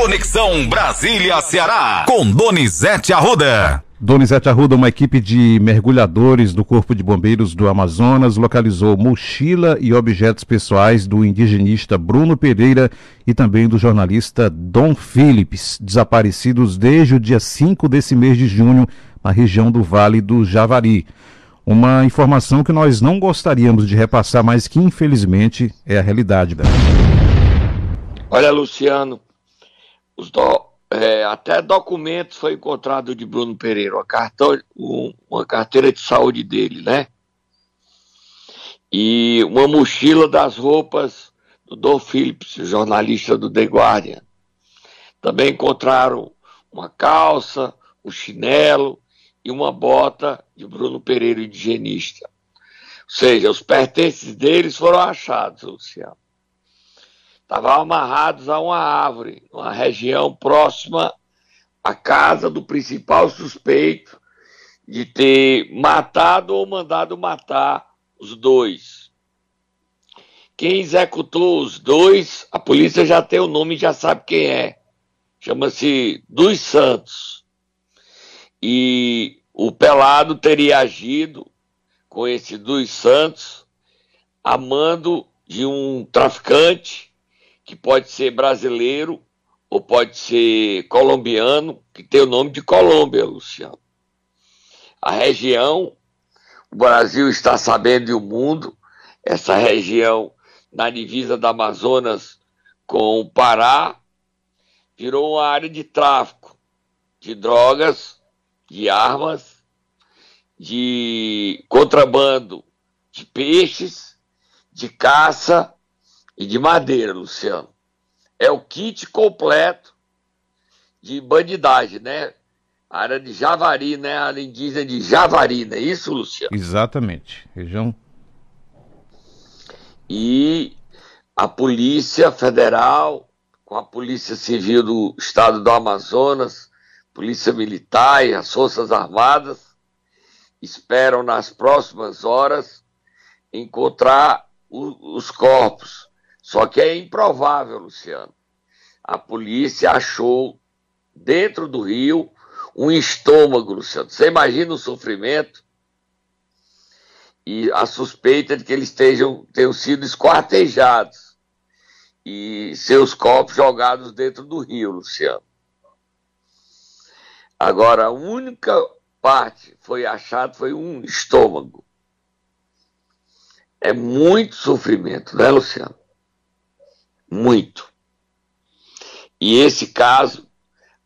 Conexão Brasília-Ceará, com Donizete Arruda. Donizete Arruda, uma equipe de mergulhadores do Corpo de Bombeiros do Amazonas localizou mochila e objetos pessoais do indigenista Bruno Pereira e também do jornalista Dom Phillips, desaparecidos desde o dia 5 desse mês de junho na região do Vale do Javari. Uma informação que nós não gostaríamos de repassar, mas que infelizmente é a realidade. Olha, Luciano, do, é, até documentos foi encontrado de Bruno Pereira, uma, cartão, um, uma carteira de saúde dele, né? E uma mochila das roupas do Dom Phillips, jornalista do The Guardian. Também encontraram uma calça, um chinelo e uma bota de Bruno Pereira, higienista. Ou seja, os pertences deles foram achados, Luciano estavam amarrados a uma árvore, numa região próxima à casa do principal suspeito de ter matado ou mandado matar os dois. Quem executou os dois, a polícia já tem o nome e já sabe quem é. Chama-se Dos Santos. E o Pelado teria agido com esse Dos Santos a mando de um traficante que pode ser brasileiro ou pode ser colombiano, que tem o nome de Colômbia, Luciano. A região, o Brasil está sabendo e o mundo, essa região na divisa da Amazonas com o Pará, virou uma área de tráfico de drogas, de armas, de contrabando de peixes, de caça e de madeira, Luciano. É o kit completo de bandidagem, né? A área de Javari, né? A área indígena de Javari, não é isso, Luciano? Exatamente. Região. E a Polícia Federal, com a Polícia Civil do Estado do Amazonas, Polícia Militar e as Forças Armadas, esperam nas próximas horas encontrar o, os corpos só que é improvável, Luciano. A polícia achou dentro do rio um estômago, Luciano. Você imagina o sofrimento? E a suspeita de que eles tenham sido esquartejados e seus corpos jogados dentro do rio, Luciano. Agora, a única parte foi achada foi um estômago. É muito sofrimento, né, Luciano? Muito. E esse caso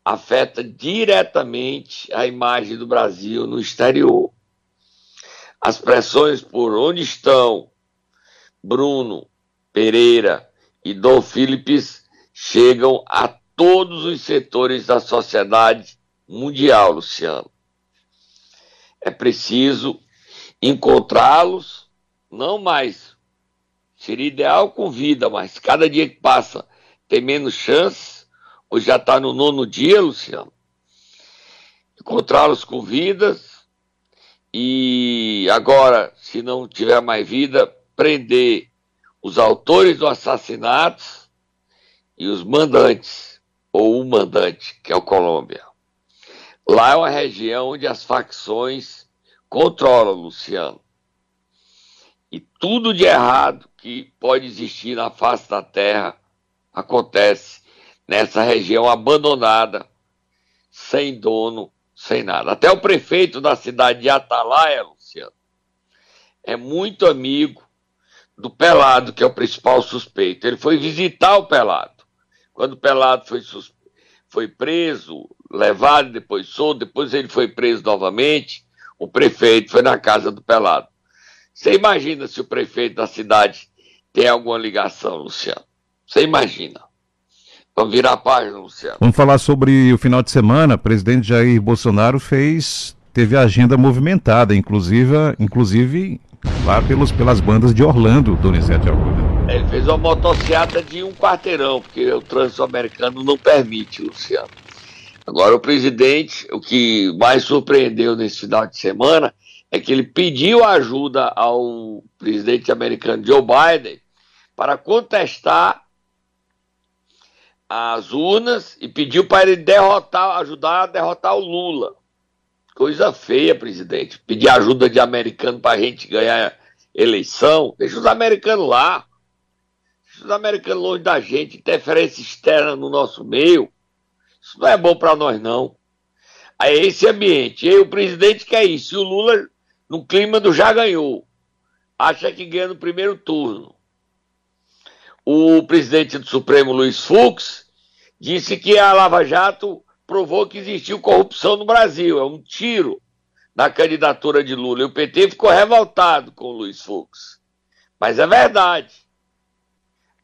afeta diretamente a imagem do Brasil no exterior. As pressões por onde estão Bruno Pereira e Dom Philips chegam a todos os setores da sociedade mundial, Luciano. É preciso encontrá-los, não mais Seria ideal com vida, mas cada dia que passa tem menos chance, ou já está no nono dia, Luciano. Encontrá-los com vidas e agora, se não tiver mais vida, prender os autores do assassinato e os mandantes, ou o mandante, que é o Colômbia. Lá é uma região onde as facções controlam, Luciano. E tudo de errado que pode existir na face da Terra acontece nessa região abandonada, sem dono, sem nada. Até o prefeito da cidade de Atalaia, Luciano, é muito amigo do Pelado, que é o principal suspeito. Ele foi visitar o Pelado. Quando o Pelado foi, foi preso, levado, depois solto, depois ele foi preso novamente, o prefeito foi na casa do Pelado. Você imagina se o prefeito da cidade tem alguma ligação, Luciano? Você imagina. Vamos virar a página, Luciano. Vamos falar sobre o final de semana. O presidente Jair Bolsonaro fez, teve a agenda movimentada, inclusive, inclusive lá pelos, pelas bandas de Orlando, Donizete Arruda. Ele fez uma motocicleta de um quarteirão, porque o trânsito americano não permite, Luciano. Agora, o presidente, o que mais surpreendeu nesse final de semana é que ele pediu ajuda ao presidente americano Joe Biden para contestar as urnas e pediu para ele derrotar, ajudar a derrotar o Lula. Coisa feia, presidente. Pedir ajuda de americano para a gente ganhar eleição. Deixa os americanos lá. Deixa os americanos longe da gente. Interferência externa no nosso meio. Isso não é bom para nós, não. Aí é esse ambiente. E o presidente quer isso. E o Lula, no clima do já ganhou. Acha que ganha no primeiro turno. O presidente do Supremo, Luiz Fux, disse que a Lava Jato provou que existiu corrupção no Brasil. É um tiro na candidatura de Lula. E o PT ficou revoltado com o Luiz Fux. Mas é verdade.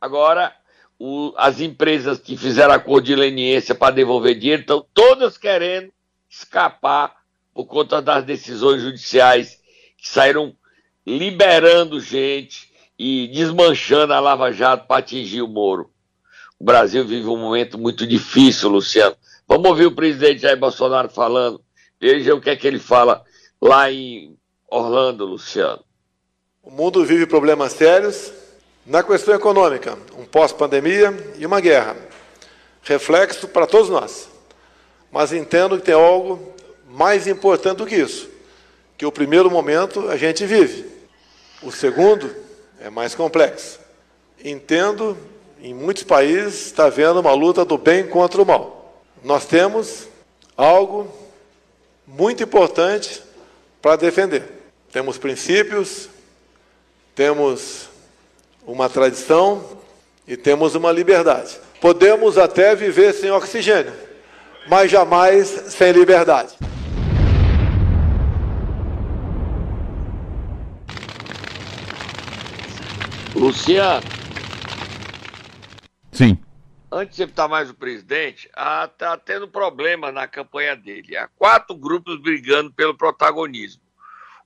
Agora, o, as empresas que fizeram acordo de leniência para devolver dinheiro estão todas querendo escapar por conta das decisões judiciais que saíram liberando gente e desmanchando a Lava Jato para atingir o Moro. O Brasil vive um momento muito difícil, Luciano. Vamos ouvir o presidente Jair Bolsonaro falando. Veja o que é que ele fala lá em Orlando, Luciano. O mundo vive problemas sérios. Na questão econômica, um pós-pandemia e uma guerra. Reflexo para todos nós. Mas entendo que tem algo mais importante do que isso. Que o primeiro momento a gente vive. O segundo é mais complexo. Entendo, em muitos países está havendo uma luta do bem contra o mal nós temos algo muito importante para defender. Temos princípios, temos uma tradição e temos uma liberdade. Podemos até viver sem oxigênio, mas jamais sem liberdade. Luciano. Sim antes de estar mais o presidente, está tendo problema na campanha dele. Há quatro grupos brigando pelo protagonismo.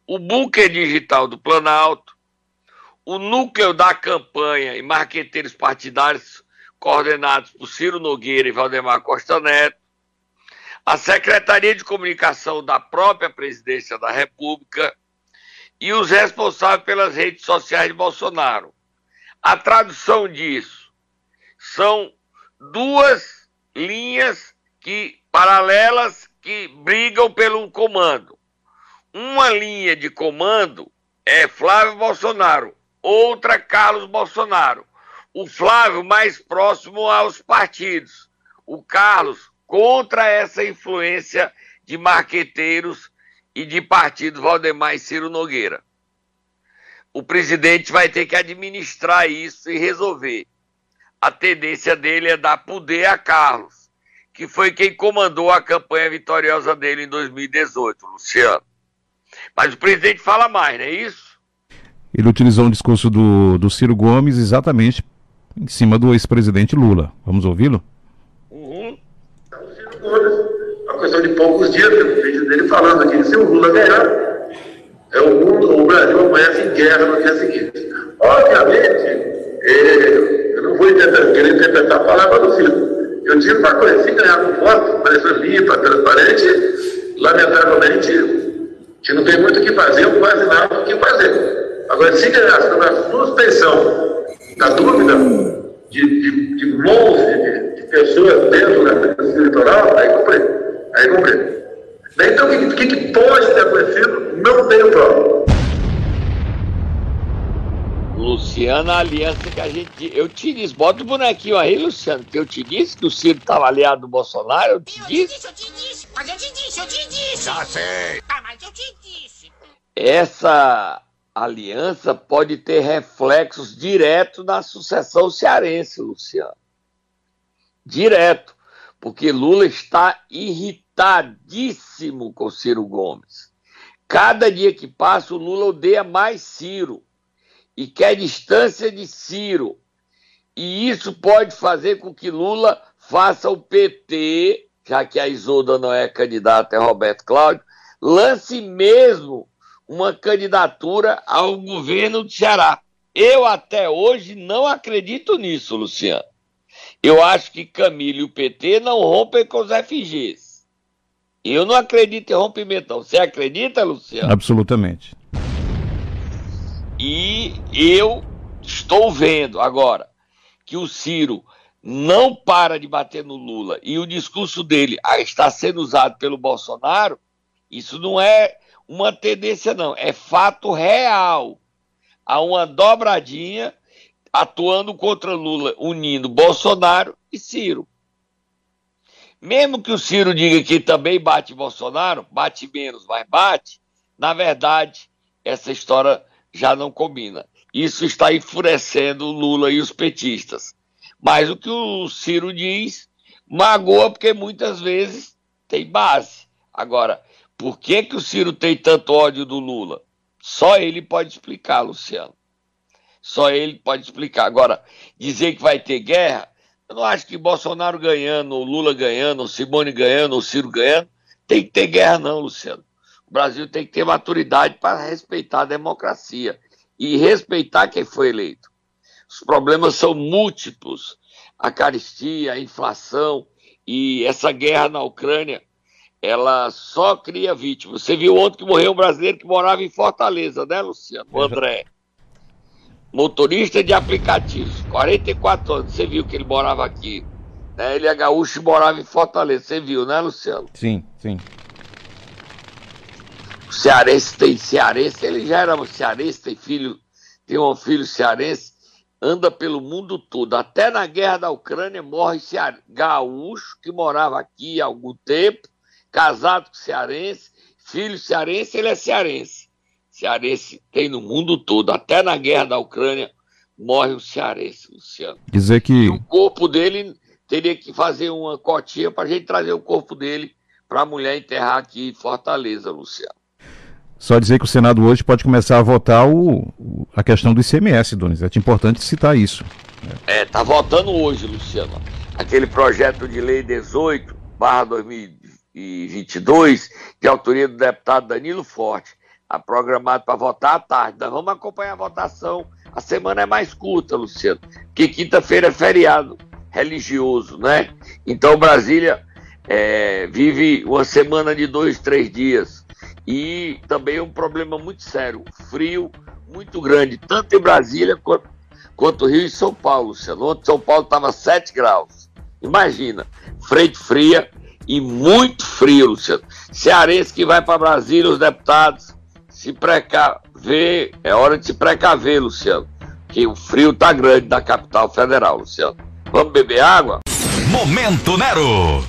O bunker digital do Planalto, o núcleo da campanha e marqueteiros partidários coordenados por Ciro Nogueira e Valdemar Costa Neto, a Secretaria de Comunicação da própria Presidência da República e os responsáveis pelas redes sociais de Bolsonaro. A tradução disso são duas linhas que paralelas que brigam pelo comando. Uma linha de comando é Flávio Bolsonaro, outra Carlos Bolsonaro. O Flávio mais próximo aos partidos, o Carlos contra essa influência de marqueteiros e de partidos Valdemar e Ciro Nogueira. O presidente vai ter que administrar isso e resolver a tendência dele é dar poder a Carlos, que foi quem comandou a campanha vitoriosa dele em 2018, Luciano. Mas o presidente fala mais, não é isso? Ele utilizou um discurso do, do Ciro Gomes exatamente em cima do ex-presidente Lula. Vamos ouvi-lo? Uhum. O Ciro Gomes, uma questão de poucos dias, tem um vídeo dele falando aqui, se o Lula ganhar, é o mundo, o Brasil amanhece em guerra no dia seguinte. Obviamente, é, eu não vou interpretar, querer interpretar a palavra do filho. Eu digo uma coisa, se ganhar um voto, parecer limpa, transparente, lamentavelmente, que não tem muito o que fazer, ou quase nada o que fazer. Agora, se ganhar sobre a suspensão da dúvida de, de, de de, de pessoas dentro da justiça eleitoral, aí comprei. Aí comprei. Então, o que, que, pode ter acontecido? Não tenho prova. Luciano, a aliança que a gente. Eu te disse, bota o bonequinho aí, Luciano, que eu te disse que o Ciro estava aliado do Bolsonaro. Eu te eu disse. Te disse, eu te disse, mas eu te disse, eu te disse. Já sei. Ah, mas eu te disse. Essa aliança pode ter reflexos diretos na sucessão cearense, Luciano. Direto. Porque Lula está irritadíssimo com Ciro Gomes. Cada dia que passa, o Lula odeia mais Ciro e quer distância de Ciro. E isso pode fazer com que Lula faça o PT, já que a Isolda não é candidata, é Roberto Cláudio, lance mesmo uma candidatura ao governo do Ceará. Eu até hoje não acredito nisso, Luciano. Eu acho que Camilo e o PT não rompem com os FGs. Eu não acredito em rompimento, não. Você acredita, Luciano? Absolutamente. E eu estou vendo agora que o Ciro não para de bater no Lula e o discurso dele está sendo usado pelo Bolsonaro, isso não é uma tendência, não, é fato real. Há uma dobradinha atuando contra Lula, unindo Bolsonaro e Ciro. Mesmo que o Ciro diga que também bate Bolsonaro, bate menos, mas bate, na verdade, essa história já não combina. Isso está enfurecendo o Lula e os petistas. Mas o que o Ciro diz magoa porque muitas vezes tem base. Agora, por que, que o Ciro tem tanto ódio do Lula? Só ele pode explicar, Luciano. Só ele pode explicar. Agora, dizer que vai ter guerra, eu não acho que Bolsonaro ganhando, o Lula ganhando, o Simone ganhando, o Ciro ganhando, tem que ter guerra, não, Luciano. O Brasil tem que ter maturidade para respeitar a democracia e respeitar quem foi eleito. Os problemas são múltiplos. A caristia, a inflação e essa guerra na Ucrânia, ela só cria vítimas. Você viu ontem que morreu um brasileiro que morava em Fortaleza, né, Luciano? O André motorista de aplicativos, 44 anos, você viu que ele morava aqui. Né? Ele é gaúcho e morava em Fortaleza, você viu, né, Luciano? Sim, sim. O cearense tem cearense, ele já era cearense, tem filho, tem um filho cearense, anda pelo mundo todo. Até na guerra da Ucrânia morre ceare... gaúcho que morava aqui há algum tempo, casado com cearense, filho cearense, ele é cearense cearense tem no mundo todo, até na guerra da Ucrânia, morre o cearense, Luciano. Dizer que. E o corpo dele teria que fazer uma cotinha para a gente trazer o corpo dele para a mulher enterrar aqui em Fortaleza, Luciano. Só dizer que o Senado hoje pode começar a votar o, a questão do ICMS, Donizete. É importante citar isso. É, tá votando hoje, Luciano. Aquele projeto de lei 18, barra 2022, de autoria do deputado Danilo Forte programado para votar à tarde. Nós vamos acompanhar a votação. A semana é mais curta, Luciano, porque quinta-feira é feriado religioso, né? Então Brasília é, vive uma semana de dois, três dias. E também um problema muito sério, frio muito grande, tanto em Brasília quanto, quanto Rio e São Paulo, Luciano. Ontem São Paulo estava 7 graus. Imagina, frente fria e muito frio, Luciano. Cearense que vai para Brasília, os deputados, se precaver, é hora de se precaver, Luciano, que o frio tá grande na capital federal, Luciano. Vamos beber água? Momento Nero!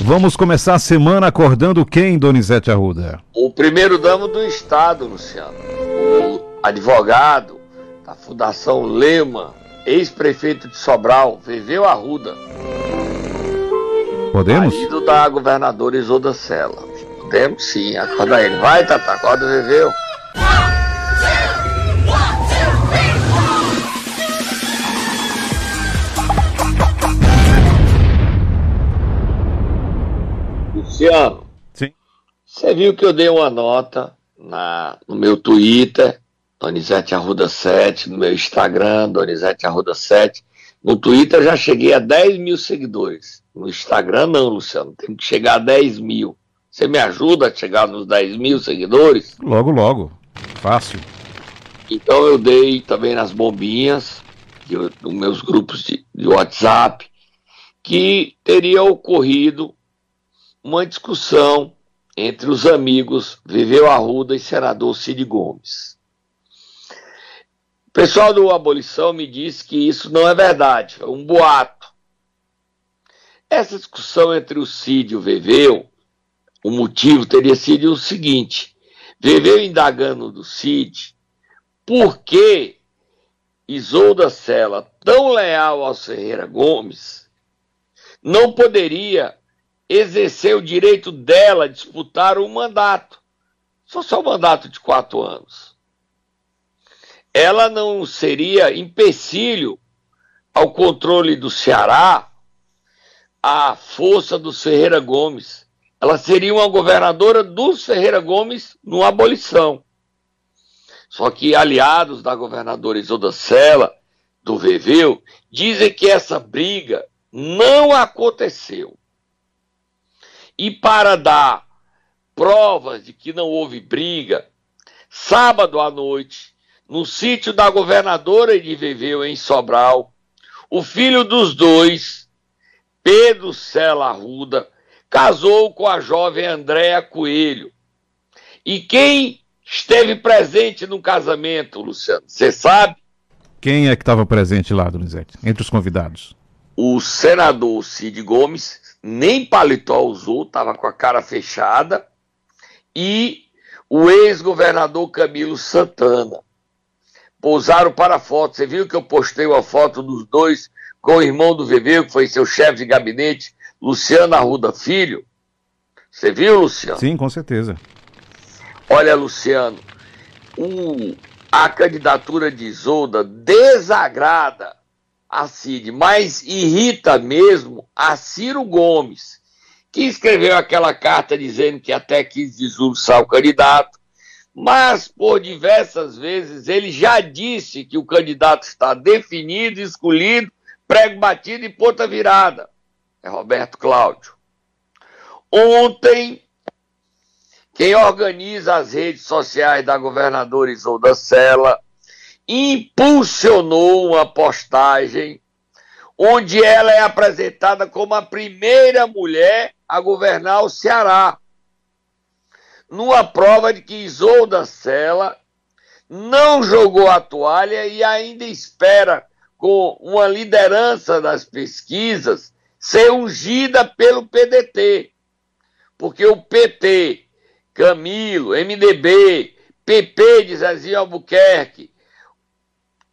Vamos começar a semana acordando quem, Donizete Arruda? O primeiro damo do Estado, Luciano. O advogado da Fundação Lema, ex-prefeito de Sobral, Viveu Arruda. Podemos? Marido da governadora Isolda Sela. Podemos sim, acorda ele. Vai, Tata, acorda, viveu. Luciano. Sim. Você viu que eu dei uma nota na, no meu Twitter, Donizete Arruda 7, no meu Instagram, Donizete Arruda 7. No Twitter já cheguei a 10 mil seguidores. No Instagram não, Luciano. Tem que chegar a 10 mil. Você me ajuda a chegar nos 10 mil seguidores? Logo, logo. Fácil. Então eu dei também nas bombinhas, nos meus grupos de, de WhatsApp, que teria ocorrido uma discussão entre os amigos Viveu Arruda e senador Cid Gomes. O pessoal do Abolição me disse que isso não é verdade, é um boato. Essa discussão entre o Cid e o Viveu o motivo teria sido o seguinte: viveu indagando do Cid por que Isolda Sela, tão leal ao Ferreira Gomes, não poderia exercer o direito dela disputar um mandato, só só um mandato de quatro anos. Ela não seria empecilho ao controle do Ceará, à força do Ferreira Gomes ela seria uma governadora dos Ferreira Gomes no abolição. Só que aliados da governadora Isolda Sela, do Veveu, dizem que essa briga não aconteceu. E para dar provas de que não houve briga, sábado à noite, no sítio da governadora de Veveu, em Sobral, O filho dos dois, Pedro Sela Arruda, casou com a jovem Andréa Coelho. E quem esteve presente no casamento, Luciano? Você sabe? Quem é que estava presente lá, Donizete? Entre os convidados? O senador Cid Gomes nem paletó usou, estava com a cara fechada, e o ex-governador Camilo Santana. Pousaram para foto. Você viu que eu postei uma foto dos dois com o irmão do VV, que foi seu chefe de gabinete, Luciano Arruda Filho? Você viu, Luciano? Sim, com certeza. Olha, Luciano, a candidatura de Isolda desagrada a Cid, mas irrita mesmo a Ciro Gomes, que escreveu aquela carta dizendo que até 15 de julho sai o candidato, mas por diversas vezes ele já disse que o candidato está definido, escolhido, prego batido e ponta virada. É Roberto Cláudio. Ontem, quem organiza as redes sociais da governadora Isolda Sela impulsionou uma postagem onde ela é apresentada como a primeira mulher a governar o Ceará. Numa prova de que Isolda Sela não jogou a toalha e ainda espera, com uma liderança das pesquisas, ser ungida pelo PDT. Porque o PT, Camilo, MDB, PP de Zezinho Albuquerque,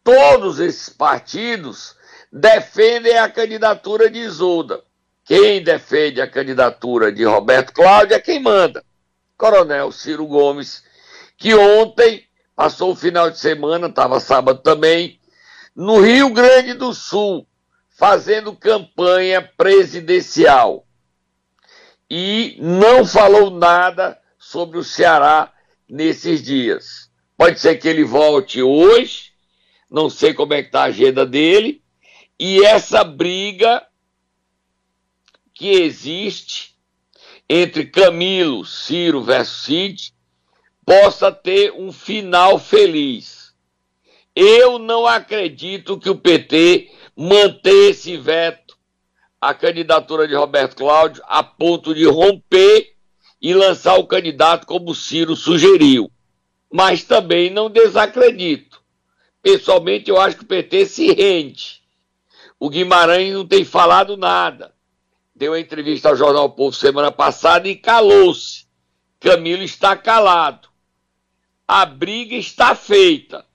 todos esses partidos defendem a candidatura de Isolda. Quem defende a candidatura de Roberto Cláudio é quem manda. Coronel Ciro Gomes, que ontem passou o final de semana, estava sábado também, no Rio Grande do Sul, fazendo campanha presidencial. E não falou nada sobre o Ceará nesses dias. Pode ser que ele volte hoje, não sei como é que está a agenda dele, e essa briga que existe entre Camilo, Ciro versus Cid possa ter um final feliz. Eu não acredito que o PT mantenha esse veto à candidatura de Roberto Cláudio a ponto de romper e lançar o candidato como Ciro sugeriu. Mas também não desacredito Pessoalmente, eu acho que o PT se rende. O Guimarães não tem falado nada. Deu entrevista ao Jornal Povo semana passada e calou-se. Camilo está calado. A briga está feita.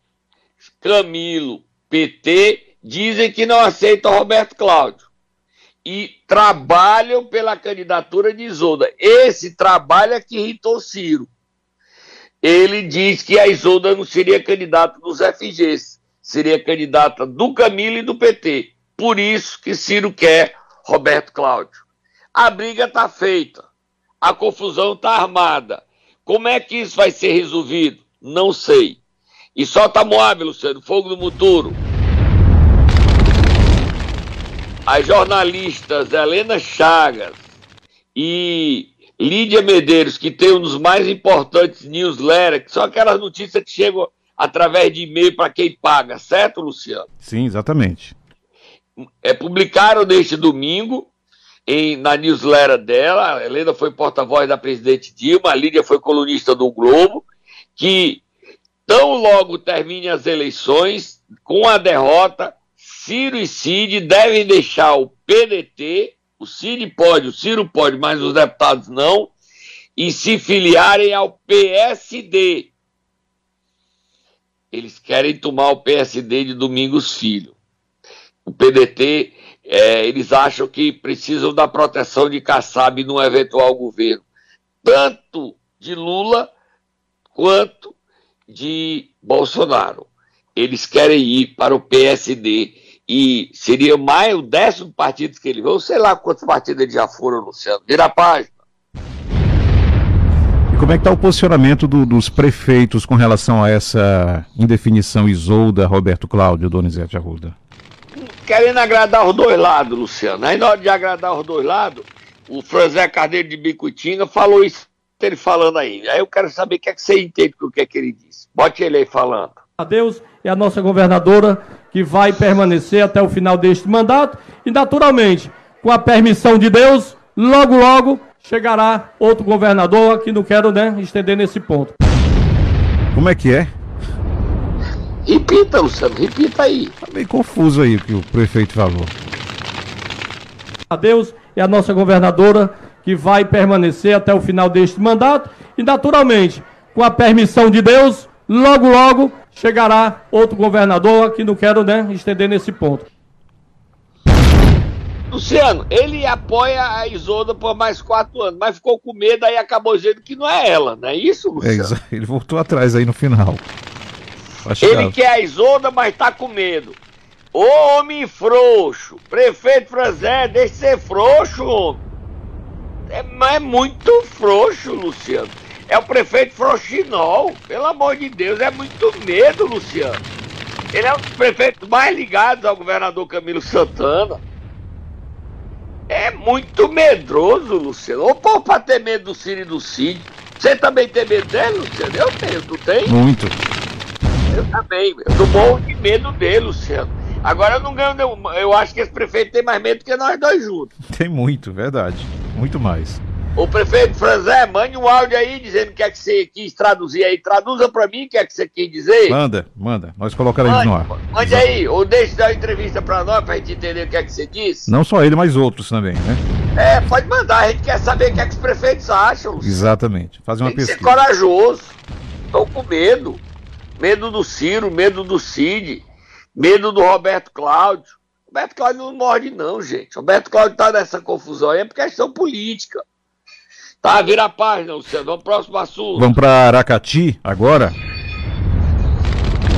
Camilo, PT, dizem que não aceitam Roberto Cláudio. E trabalham pela candidatura de Isolda. Esse trabalho é que irritou Ciro ele diz que a Isolda não seria candidata dos FGs, seria candidata do Camilo e do PT. Por isso que Ciro quer Roberto Cláudio. A briga está feita, a confusão está armada. Como é que isso vai ser resolvido? Não sei. E solta Moab, Luciano, fogo no muturo. As jornalistas Helena Chagas e Lídia Medeiros, que tem um dos mais importantes newsletters, que são aquelas notícias que chegam através de e-mail para quem paga, certo, Luciano? Sim, exatamente. É, publicaram neste domingo em, na newsletter dela, a Helena foi porta-voz da presidente Dilma, a Lídia foi colunista do Globo, que tão logo termine as eleições, com a derrota, Ciro e Cid devem deixar o PDT o Ciro pode, o Ciro pode, mas os deputados não, e se filiarem ao PSD. Eles querem tomar o PSD de Domingos Filho. O PDT, é, eles acham que precisam da proteção de Kassab num eventual governo, tanto de Lula quanto de Bolsonaro. Eles querem ir para o PSD e seria mais o décimo partido que ele veio, sei lá quantos partidos ele já foram, Luciano. Vira a página. E como é que está o posicionamento do, dos prefeitos com relação a essa indefinição Isolda, Roberto Cláudio, Donizete Arruda? Querendo agradar os dois lados, Luciano. Aí na hora de agradar os dois lados, o Franzé Carneiro de Bicutinga falou isso, ele falando aí. Aí eu quero saber o que é que você entende com o que é que ele disse. Bote ele aí falando. A Deus é a nossa governadora que vai permanecer até o final deste mandato e, naturalmente, com a permissão de Deus, logo, logo chegará outro governador que não quero né, estender nesse ponto. Como é que é? Repita, Luciano, repita aí. Tá meio confuso aí o que o prefeito falou. A Deus é a nossa governadora que vai permanecer até o final deste mandato e, naturalmente, com a permissão de Deus, logo, logo chegará outro governador que não quero né, estender nesse ponto. Luciano, ele apoia a Isolda por mais quatro anos, mas ficou com medo aí acabou dizendo que não é ela, não é isso, Luciano? É, ele voltou atrás aí no final. Acho ele que... quer a Isolda, mas tá com medo. Ô homem frouxo, prefeito Franzé, deixa de ser frouxo, homem. É, é muito frouxo, Luciano. É o prefeito Frouxinol, pelo amor de Deus, é muito medo, Luciano. Ele é um dos prefeitos mais ligados ao governador Camilo Santana. É muito medroso, Luciano. Ou pô, pra ter medo do Ciro e do Cid. Você também tem medo dele, Luciano? Eu tenho, tu tem? Muito. Eu também. Eu tô morro de medo dele, Luciano. Agora eu não ganho. Eu acho que esse prefeito tem mais medo que nós dois juntos. Tem muito, verdade. Muito mais. O prefeito Franzé, mande um áudio aí dizendo o que é que você quis traduzir aí. Traduza pra mim o que é que você quis dizer. Manda, manda. Nós colocaremos no ar. Mande aí, ou deixe dar uma entrevista pra nós pra gente entender o que é que você disse. Não só ele, mas outros também, né? É, pode mandar. A gente quer saber o que é que os prefeitos acham. Exatamente. Fazer uma Tem pesquisa. ser corajoso. Tô com medo. Medo do Ciro, medo do Cid, medo do Roberto Cláudio. Roberto Cláudio não morde, não, gente. Roberto Cláudio tá nessa confusão aí é por questão política. Tá, vira a página, Luciano. Vamos próximo assunto. Vamos para Aracati agora?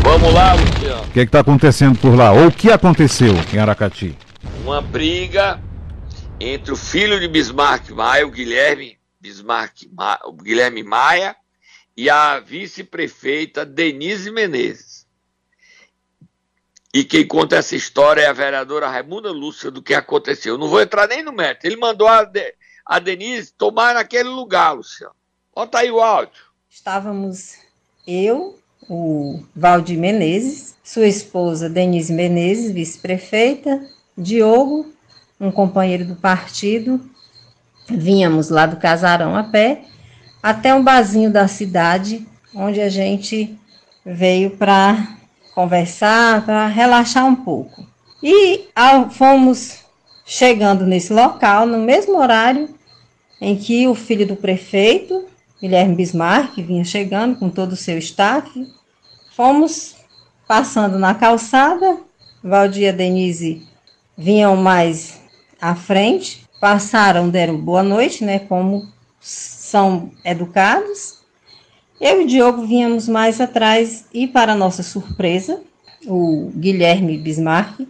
Vamos lá, Luciano. O que está acontecendo por lá? Ou o que aconteceu em Aracati? Uma briga entre o filho de Bismarck Maia, o Guilherme Bismarck, o Guilherme Maia, e a vice-prefeita Denise Menezes. E quem conta essa história é a vereadora Raimunda Lúcia do que aconteceu. não vou entrar nem no mérito. Ele mandou a, a Denise tomar naquele lugar, Luciano. Bota aí o áudio. Estávamos eu, o Valdir Menezes, sua esposa Denise Menezes, vice-prefeita, Diogo, um companheiro do partido, vínhamos lá do casarão a pé, até um barzinho da cidade, onde a gente veio para conversar, para relaxar um pouco. E ao, fomos chegando nesse local, no mesmo horário, em que o filho do prefeito, Guilherme Bismarck, vinha chegando com todo o seu staff, fomos passando na calçada, Valdir e Denise vinham mais à frente, passaram, deram boa noite, né, como são educados. Eu e o Diogo vínhamos mais atrás e, para nossa surpresa, o Guilherme Bismarck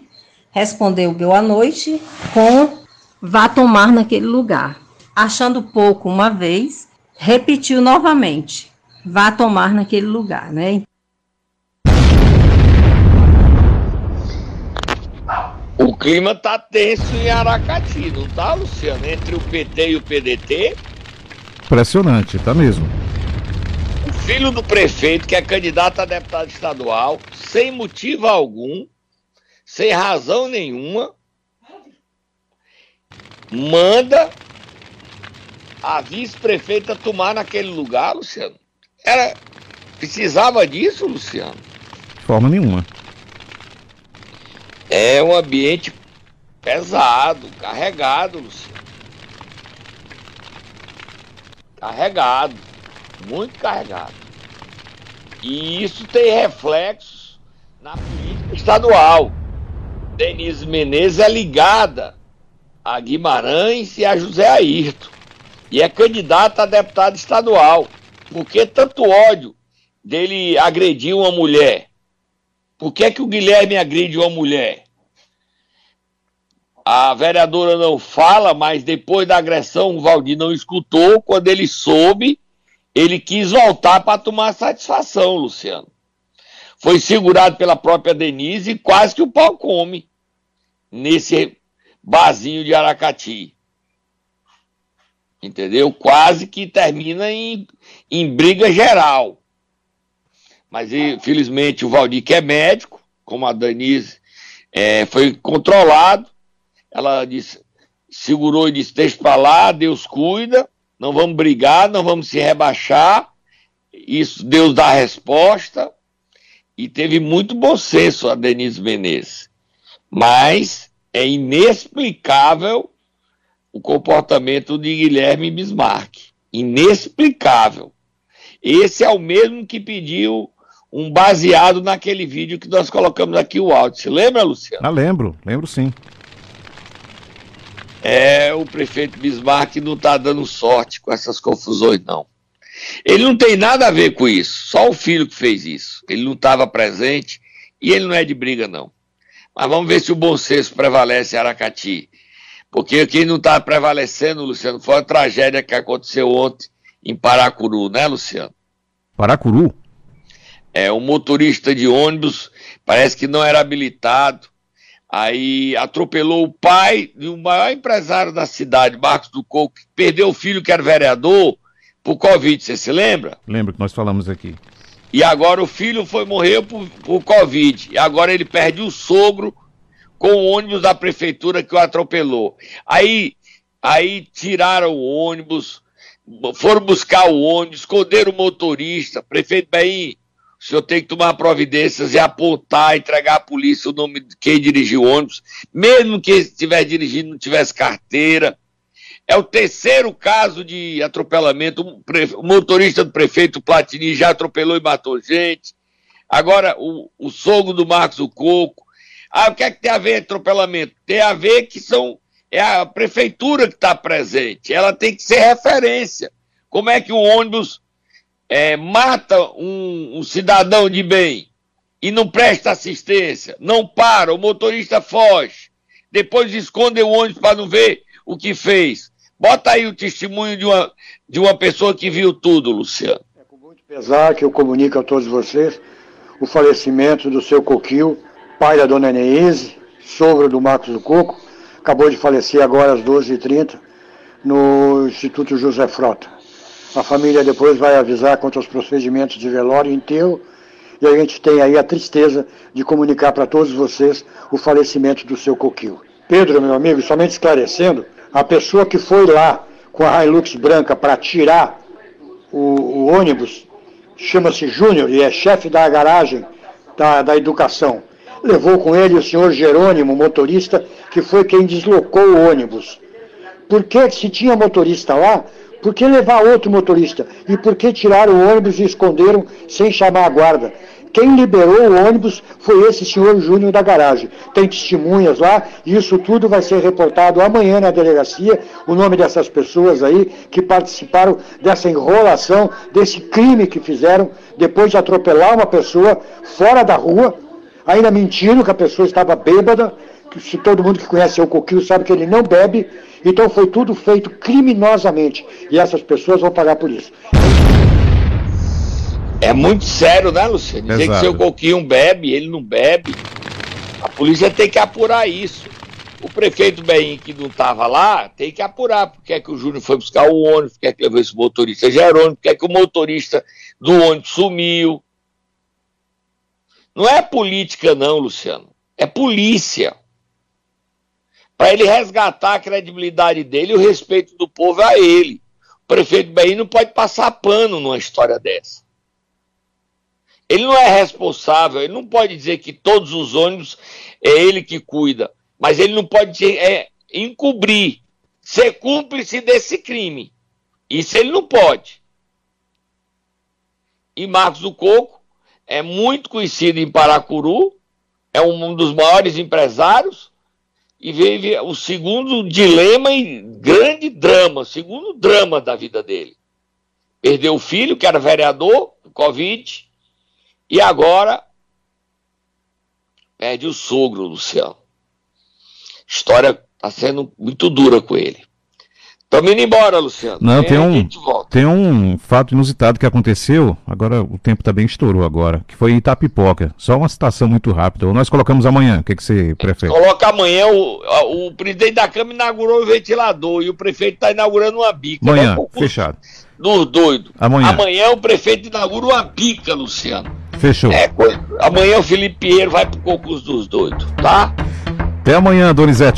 respondeu boa noite com vá tomar naquele lugar achando pouco uma vez, repetiu novamente: vá tomar naquele lugar, né? O clima tá tenso em Aracati, não tá, Luciano? Entre o PT e o PDT. Impressionante, tá mesmo. O filho do prefeito, que é candidato a deputado estadual, sem motivo algum, sem razão nenhuma, manda a vice-prefeita tomar naquele lugar, Luciano? Era precisava disso, Luciano? Forma nenhuma. É um ambiente pesado, carregado, Luciano. Carregado, muito carregado. E isso tem reflexos na política estadual. Denise Menezes é ligada a Guimarães e a José Ayrton e é candidato a deputado estadual. Por que tanto ódio dele agredir uma mulher? Por que, é que o Guilherme agride uma mulher? A vereadora não fala, mas depois da agressão o Valdir não escutou. Quando ele soube, ele quis voltar para tomar satisfação, Luciano. Foi segurado pela própria Denise e quase que o pau come nesse barzinho de Aracati entendeu? Quase que termina em, em briga geral. Mas infelizmente o Valdir, que é médico, como a Danise, é, foi controlado. Ela disse, segurou e disse: Deixa para lá, Deus cuida, não vamos brigar, não vamos se rebaixar. Isso, Deus dá a resposta. E teve muito bom senso a Denise Menezes. Mas é inexplicável o comportamento de Guilherme Bismarck. Inexplicável. Esse é o mesmo que pediu um baseado naquele vídeo que nós colocamos aqui o áudio. Você lembra, Luciano? Ah, lembro, lembro sim. É, o prefeito Bismarck não está dando sorte com essas confusões, não. Ele não tem nada a ver com isso, só o filho que fez isso. Ele não estava presente e ele não é de briga, não. Mas vamos ver se o bom senso prevalece em Aracati. Porque quem não está prevalecendo, Luciano, foi a tragédia que aconteceu ontem em Paracuru, né, Luciano? Paracuru? É, um motorista de ônibus, parece que não era habilitado, aí atropelou o pai de um maior empresário da cidade, Marcos do Coco, que perdeu o filho que era vereador por Covid, você se lembra? Lembro que nós falamos aqui. E agora o filho foi morrer por, por Covid. E agora ele perde o sogro com o ônibus da prefeitura que o atropelou. Aí, aí tiraram o ônibus, foram buscar o ônibus, esconderam o motorista. Prefeito Bem, o senhor tem que tomar providências e apontar, entregar à polícia o nome de quem dirigiu o ônibus, mesmo que estiver dirigindo não tivesse carteira. É o terceiro caso de atropelamento. O motorista do prefeito Platini já atropelou e matou gente. Agora, o, o sogro do Marcos o Coco. Ah, o que é que tem a ver atropelamento? Tem a ver que são é a prefeitura que está presente. Ela tem que ser referência. Como é que o ônibus é, mata um, um cidadão de bem e não presta assistência, não para, o motorista foge, depois esconde o ônibus para não ver o que fez. Bota aí o testemunho de uma, de uma pessoa que viu tudo, Luciano. É com muito pesar que eu comunico a todos vocês o falecimento do seu Coquil, pai da dona Eneise, sogro do Marcos do Coco, acabou de falecer agora às 12h30 no Instituto José Frota. A família depois vai avisar quanto aos procedimentos de velório e enterro, e a gente tem aí a tristeza de comunicar para todos vocês o falecimento do seu Coquil. Pedro, meu amigo, somente esclarecendo, a pessoa que foi lá com a Hilux branca para tirar o, o ônibus chama-se Júnior e é chefe da garagem da, da educação. Levou com ele o senhor Jerônimo, motorista, que foi quem deslocou o ônibus. Por que, se tinha motorista lá, por que levar outro motorista? E por que tirar o ônibus e esconderam sem chamar a guarda? Quem liberou o ônibus foi esse senhor Júnior da garagem. Tem testemunhas lá, e isso tudo vai ser reportado amanhã na delegacia, o nome dessas pessoas aí que participaram dessa enrolação, desse crime que fizeram depois de atropelar uma pessoa fora da rua, ainda mentindo que a pessoa estava bêbada, que se todo mundo que conhece o Coquinho sabe que ele não bebe, então foi tudo feito criminosamente, e essas pessoas vão pagar por isso. É muito sério, né, Luciano? Dizer que seu Coquinho bebe, ele não bebe. A polícia tem que apurar isso. O prefeito Bem, que não estava lá, tem que apurar porque é que o Júnior foi buscar o ônibus, porque é que levou esse motorista Jerônimo, porque é que o motorista do ônibus sumiu. Não é política, não, Luciano. É polícia. Para ele resgatar a credibilidade dele e o respeito do povo a ele. O prefeito Bem não pode passar pano numa história dessa. Ele não é responsável, ele não pode dizer que todos os ônibus é ele que cuida, mas ele não pode é, encobrir, ser cúmplice desse crime. Isso ele não pode. E Marcos do Coco é muito conhecido em Paracuru, é um dos maiores empresários e vive o segundo dilema e grande drama, segundo drama da vida dele. Perdeu o filho, que era vereador, Covid, e agora perde o sogro, Luciano. História está sendo muito dura com ele. Estamos indo embora, Luciano. Não, tem um, tem um fato inusitado que aconteceu, agora o tempo também estourou agora, que foi Itapipoca. Só uma citação muito rápida. Ou nós colocamos amanhã, o que, que você prefere? Coloca amanhã, o, o presidente da Câmara inaugurou o ventilador e o prefeito está inaugurando uma bica. Amanhã, né? fechado. Dos doidos. Amanhã. Amanhã o prefeito inaugura uma bica, Luciano. Fechou. É, amanhã o Felipe Pinheiro vai pro concurso dos doidos, tá? Até amanhã, Donizete.